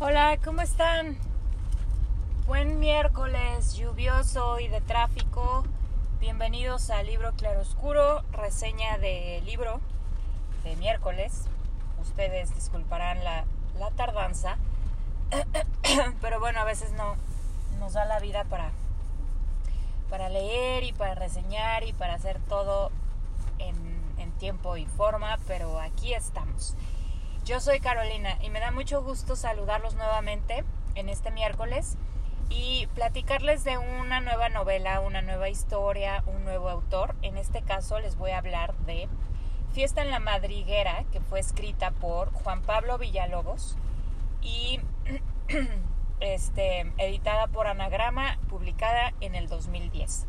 Hola, ¿cómo están? Buen miércoles lluvioso y de tráfico. Bienvenidos al libro Claroscuro, reseña de libro de miércoles. Ustedes disculparán la, tardanza, pero bueno, a veces no nos da la vida para, para leer y para reseñar y para hacer todo en tiempo y forma, pero aquí estamos. Yo soy Carolina y me da mucho gusto saludarlos nuevamente en este miércoles y platicarles de una nueva novela, una nueva historia, un nuevo autor. En este caso les voy a hablar de Fiesta en la Madriguera, que fue escrita por Juan Pablo Villalobos y este, editada por Anagrama, publicada en el 2010.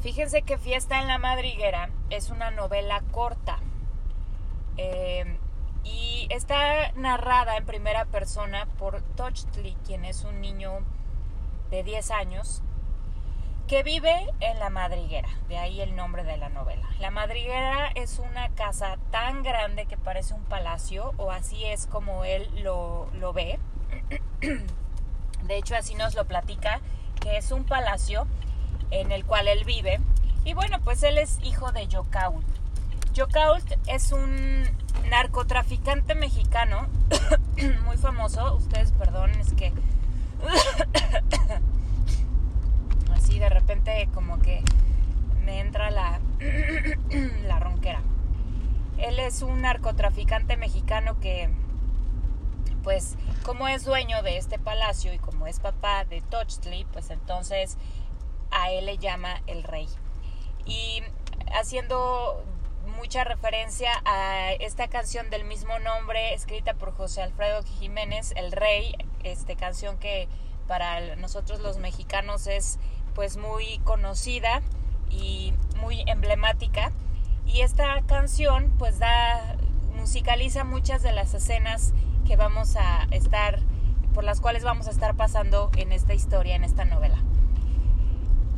Fíjense que Fiesta en la Madriguera es una novela corta. Eh, y está narrada en primera persona por Tochtli, quien es un niño de 10 años que vive en la madriguera, de ahí el nombre de la novela. La madriguera es una casa tan grande que parece un palacio, o así es como él lo, ve. De hecho, así nos lo platica, que es un palacio en el cual él vive. Y bueno, pues él es hijo de Yokault. Yokault es un narcotraficante mexicano muy famoso. Ustedes perdonen, es que así de repente como que me entra la, la ronquera. Él es un narcotraficante mexicano que, pues, como es dueño de este palacio y como es papá de Tochtli, pues entonces a él le llama el rey. Y haciendo mucha referencia a esta canción del mismo nombre escrita por José Alfredo Jiménez, El Rey, este canción que para nosotros los mexicanos es pues muy conocida y muy emblemática y esta canción pues da musicaliza muchas de las escenas que vamos a estar por las cuales vamos a estar pasando en esta historia, en esta novela.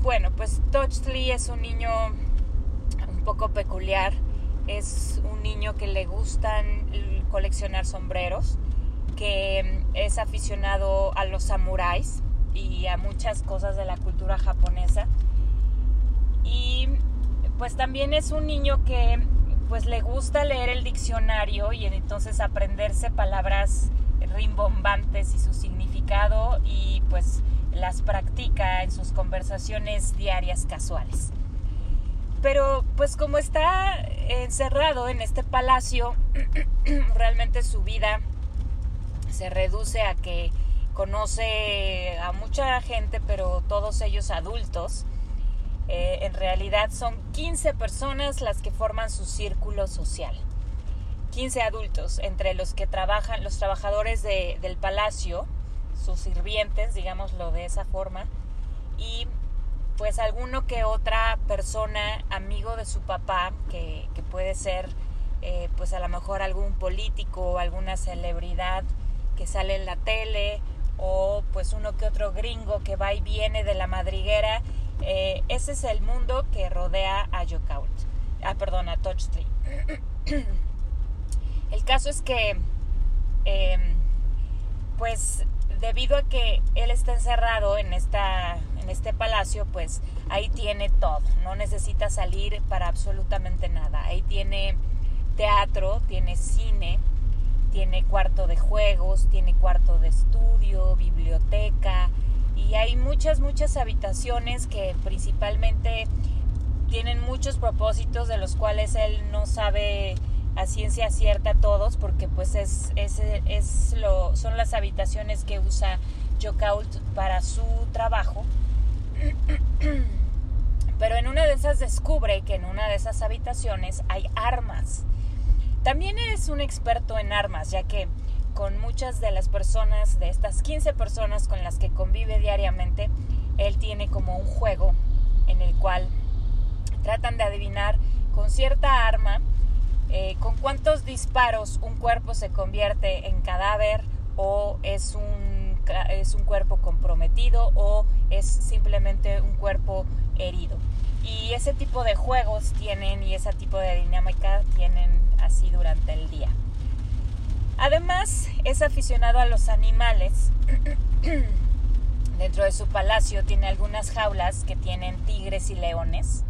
Bueno, pues Lee es un niño un poco peculiar. Es un niño que le gustan coleccionar sombreros, que es aficionado a los samuráis y a muchas cosas de la cultura japonesa. Y pues también es un niño que pues le gusta leer el diccionario y entonces aprenderse palabras rimbombantes y su significado y pues las practica en sus conversaciones diarias casuales. Pero pues como está encerrado en este palacio, realmente su vida se reduce a que conoce a mucha gente, pero todos ellos adultos. Eh, en realidad son 15 personas las que forman su círculo social. 15 adultos, entre los que trabajan los trabajadores de, del palacio, sus sirvientes, digámoslo de esa forma, y pues alguno que otra persona, amigo de su papá, que, que puede ser eh, pues a lo mejor algún político o alguna celebridad que sale en la tele o pues uno que otro gringo que va y viene de la madriguera. Eh, ese es el mundo que rodea a Yokaut. Ah, perdón, a Touch Tree. el caso es que eh, pues debido a que él está encerrado en, esta, este palacio, pues ahí tiene todo, no necesita salir para absolutamente nada. Ahí tiene teatro, tiene cine, tiene cuarto de juegos, tiene cuarto de estudio, biblioteca y hay muchas, muchas habitaciones que principalmente tienen muchos propósitos de los cuales él no sabe a ciencia cierta todos porque pues es, es, es lo, son las habitaciones que usa Jokault para su trabajo. Pero en una de esas descubre que en una de esas habitaciones hay armas. También es un experto en armas, ya que con muchas de las personas, de estas 15 personas con las que convive diariamente, él tiene como un juego en el cual tratan de adivinar con cierta arma eh, con cuántos disparos un cuerpo se convierte en cadáver o es un, es un cuerpo comprometido o es simplemente un cuerpo herido. Y ese tipo de juegos tienen y ese tipo de dinámica tienen así durante el día. Además, es aficionado a los animales. Dentro de su palacio tiene algunas jaulas que tienen tigres y leones.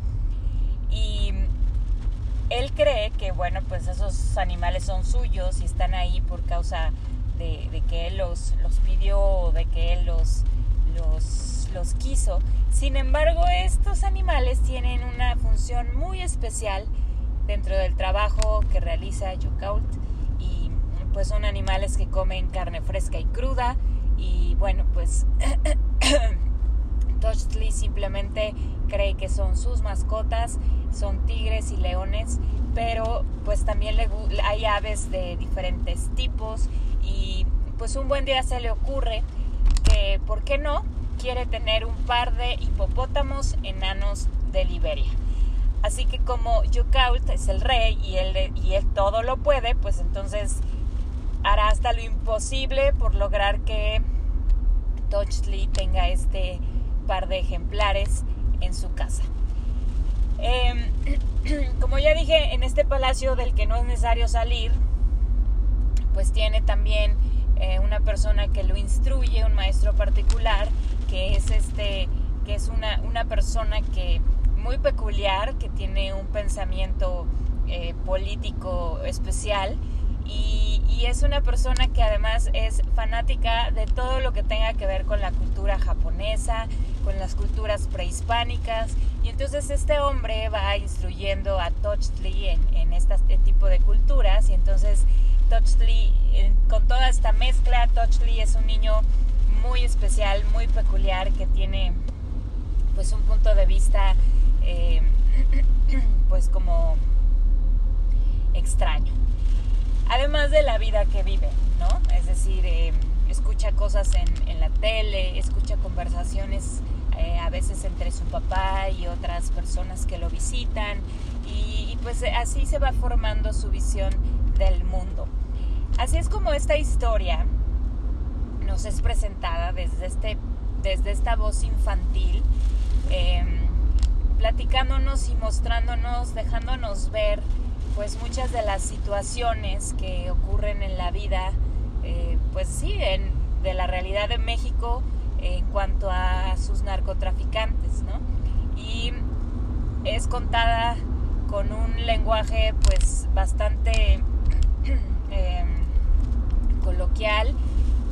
Y él cree que, bueno, pues esos animales son suyos y están ahí por causa de, que él los, los pidió de que él los, los, los quiso. Sin embargo, estos animales tienen una función muy especial dentro del trabajo que realiza Yokault y pues son animales que comen carne fresca y cruda y bueno pues Tochtli simplemente cree que son sus mascotas, son tigres y leones, pero pues también hay aves de diferentes tipos y pues un buen día se le ocurre que, ¿por qué no? Quiere tener un par de hipopótamos enanos de Liberia. Así que como Yukault es el rey y él, y él todo lo puede, pues entonces hará hasta lo imposible por lograr que Tochtli tenga este par de ejemplares en su casa. Em, como ya dije, en este palacio del que no es necesario salir, pues tiene también eh, una persona que lo instruye, un maestro particular, que es este, que es una, una persona que muy peculiar, que tiene un pensamiento eh, político especial y, y, es una persona que además es fanática de todo lo que tenga que ver con la cultura japonesa, con las culturas prehispánicas y entonces este hombre va instruyendo a Tochtli en, en este tipo de culturas y entonces Tochtli, con toda esta mezcla, Tochtli es un niño muy especial, muy peculiar, que tiene pues un punto de vista eh, pues como extraño. Además de la vida que vive, ¿no? Es decir, eh, escucha cosas en, la tele, escucha conversaciones eh, a veces entre su papá y otras personas que lo visitan y, pues así se va formando su visión del mundo. Así es como esta historia nos es presentada desde, este, desde esta voz infantil, em, platicándonos y mostrándonos, dejándonos ver pues muchas de las situaciones que ocurren en la vida, eh, pues sí, de la realidad de México en cuanto a sus narcotraficantes, ¿no? Y es contada con un lenguaje pues bastante em, coloquial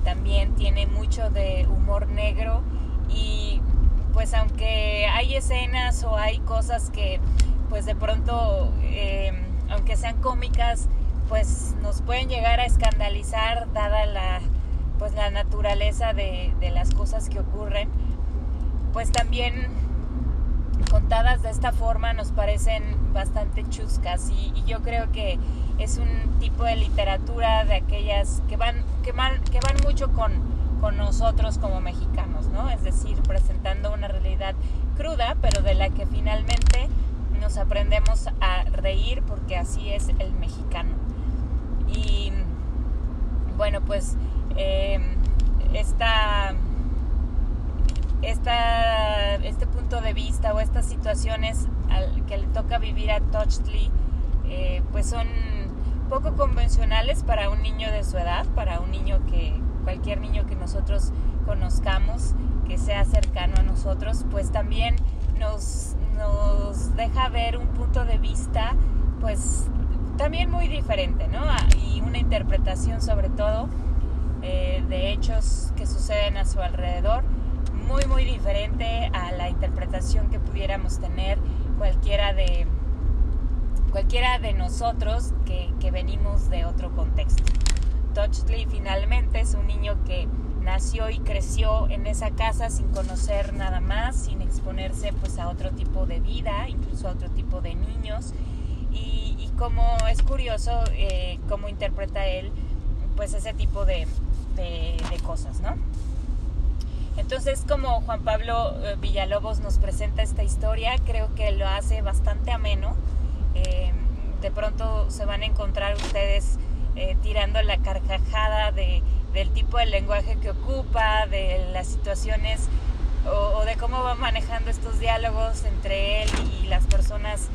también tiene mucho de humor negro y pues aunque hay escenas o hay cosas que pues de pronto eh, aunque sean cómicas pues nos pueden llegar a escandalizar dada la pues la naturaleza de, las cosas que ocurren pues también contadas de esta forma nos parecen bastante chuscas y, y yo creo que es un tipo de literatura de aquellas que van, que van, que van mucho con, con nosotros como mexicanos, ¿no? Es decir, presentando una realidad cruda, pero de la que finalmente nos aprendemos a reír porque así es el mexicano. Y bueno, pues eh, esta, este punto de vista o estas situaciones que le toca vivir a Tochtli, eh, pues son poco convencionales para un niño de su edad, para un niño que, cualquier niño que nosotros conozcamos, que sea cercano a nosotros, pues también nos, nos deja ver un punto de vista, pues también muy diferente, ¿no? Ah, y una interpretación sobre todo eh, de hechos que suceden a su alrededor, muy, muy diferente a la interpretación que pudiéramos tener cualquiera de cualquiera de nosotros que, venimos de otro contexto. Touchley finalmente es un niño que nació y creció en esa casa sin conocer nada más, sin exponerse pues a otro tipo de vida, incluso a otro tipo de niños. Y, como es curioso eh, cómo interpreta él pues ese tipo de, cosas, ¿no? Entonces, como Juan Pablo eh, Villalobos nos presenta esta historia, creo que lo hace bastante ameno eh, de pronto se van a encontrar ustedes eh, tirando la carcajada de, del tipo de lenguaje que ocupa, de las situaciones o, de cómo va manejando estos diálogos entre él y las personas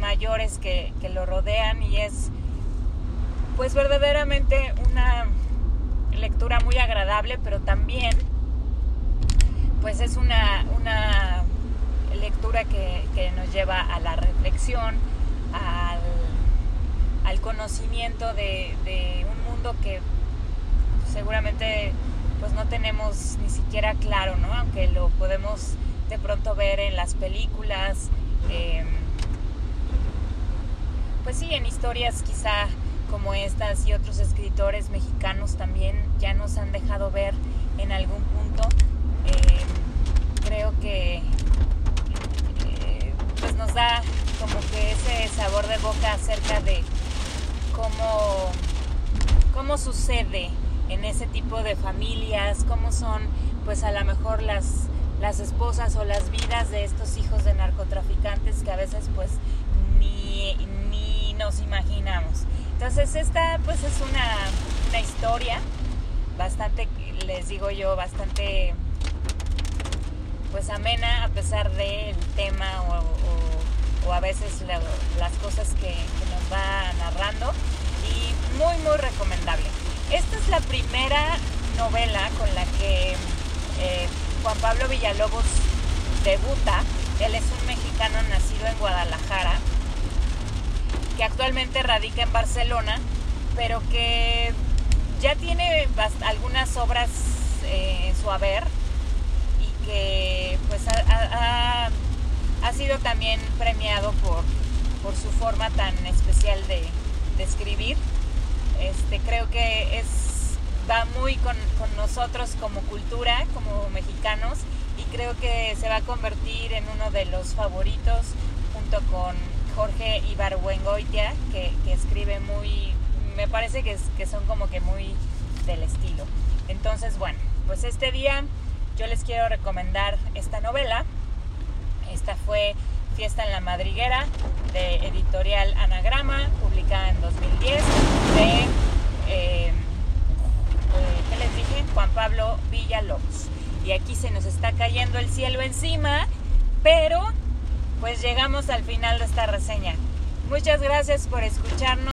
mayores que, lo rodean y es pues verdaderamente una lectura muy agradable, pero también pues es una, una lectura que, nos lleva a la reflexión, al, conocimiento de, un mundo que seguramente pues no tenemos ni siquiera claro, ¿no? Aunque lo podemos de pronto ver en las películas, em, pues sí, en historias quizá como estas y otros escritores mexicanos también han dejado ver en algún punto. Em, creo que eh, pues nos da como que ese sabor de boca acerca de cómo, cómo sucede en ese tipo de familias, cómo son pues a lo mejor las, las esposas o las vidas de estos hijos de narcotraficantes que a veces pues ni, ni nos imaginamos. Entonces esta pues es una, una historia bastante, les digo yo, bastante pues amena a pesar del tema o, a veces las cosas que, nos va narrando y muy muy recomendable. Esta es la primera novela con la que eh, Juan Pablo Villalobos debuta. Él es un mexicano nacido en Guadalajara, que actualmente radica en Barcelona, pero que ya tiene algunas obras eh, en su haber y que pues ha, sido también premiado por, por su forma tan especial de, escribir. Este, creo que es, va muy con, nosotros como cultura, como mexicanos, y creo que se va a convertir en uno de los favoritos junto con Jorge Ibargüengoitia, que, que escribe muy, me parece que, son como que muy del estilo. Entonces, bueno, pues este día yo les quiero recomendar esta novela. Esta fue Fiesta en la Madriguera de editorial Anagrama, publicada en 2010, de, eh, eh, ¿qué les dije? Juan Pablo Villalobos. Y aquí se nos está cayendo el cielo encima, pero pues llegamos al final de esta reseña. Muchas gracias por escucharnos.